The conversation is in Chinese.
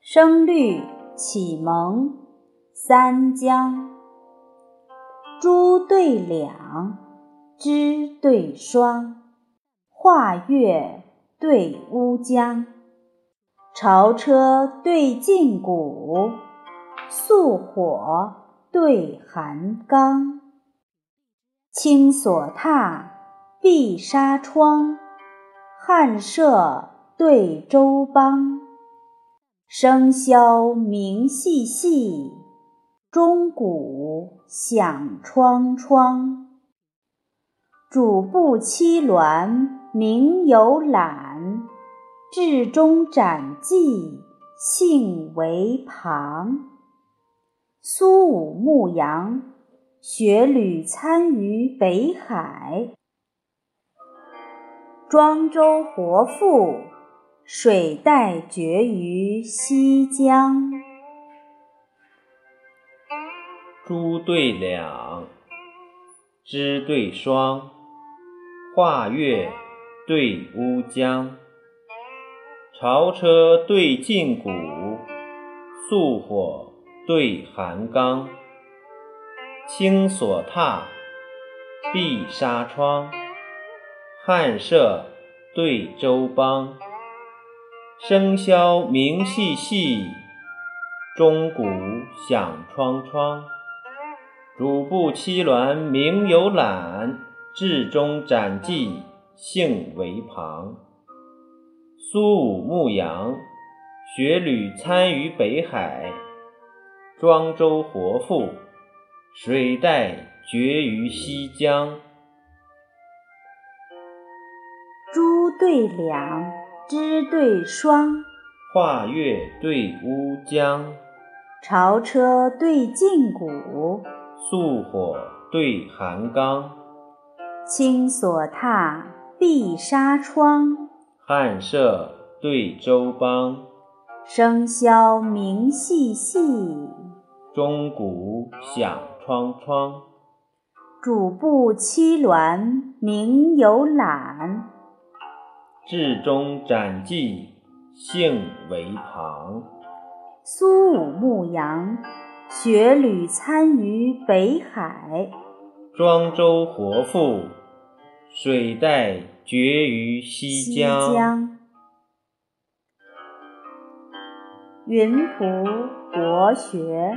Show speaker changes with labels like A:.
A: 声律启蒙三江，珠对两，枝对双，画月对乌江，潮车对镜谷，素火对寒缸，青锁榻，碧纱窗，汉舍对周邦。笙箫鸣细细，钟鼓响窗窗。主步栖鸾鸣有览，至中展骥兴为旁。苏武牧羊，雪履参于北海。庄周活赋。水带绝于西江，
B: 珠对两，枝对双，画月对乌江，潮车对禁鼓，素火对寒缸，青锁榻，碧纱窗，汉舍对周邦。笙箫鸣细细，钟鼓响窗窗。主簿栖鸾鸣有览，至中展骥兴为旁。苏武牧羊，雪履参于北海。庄周活赋，水带绝于西江。
A: 珠对两。枝对双，
B: 画月对乌江，
A: 潮车对禁鼓，
B: 素火对寒缸，
A: 青锁踏，碧纱窗，
B: 汉舍对周邦。
A: 笙箫鸣细细，
B: 钟鼓响窗窗。
A: 主步栖鸾名有览。
B: 至中展骥兴为旁。
A: 苏武牧羊，雪履参于北海。
B: 庄周活赋，水带绝于西江。
A: 云仆国学。